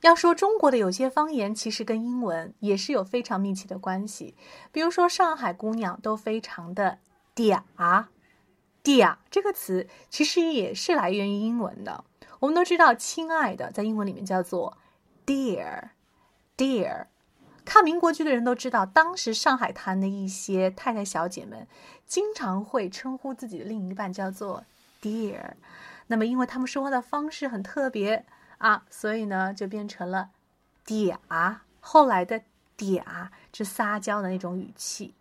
要说中国的有些方言，其实跟英文也是有非常密切的关系。比如说，上海姑娘都非常的嗲嗲这个词，其实也是来源于英文的。我们都知道，亲爱的在英文里面叫做 dear，dear。看民国剧的人都知道，当时上海滩的一些太太小姐们经常会称呼自己的另一半叫做 dear。那么，因为他们说话的方式很特别。啊，所以呢，就变成了嗲，后来的嗲，是撒娇的那种语气。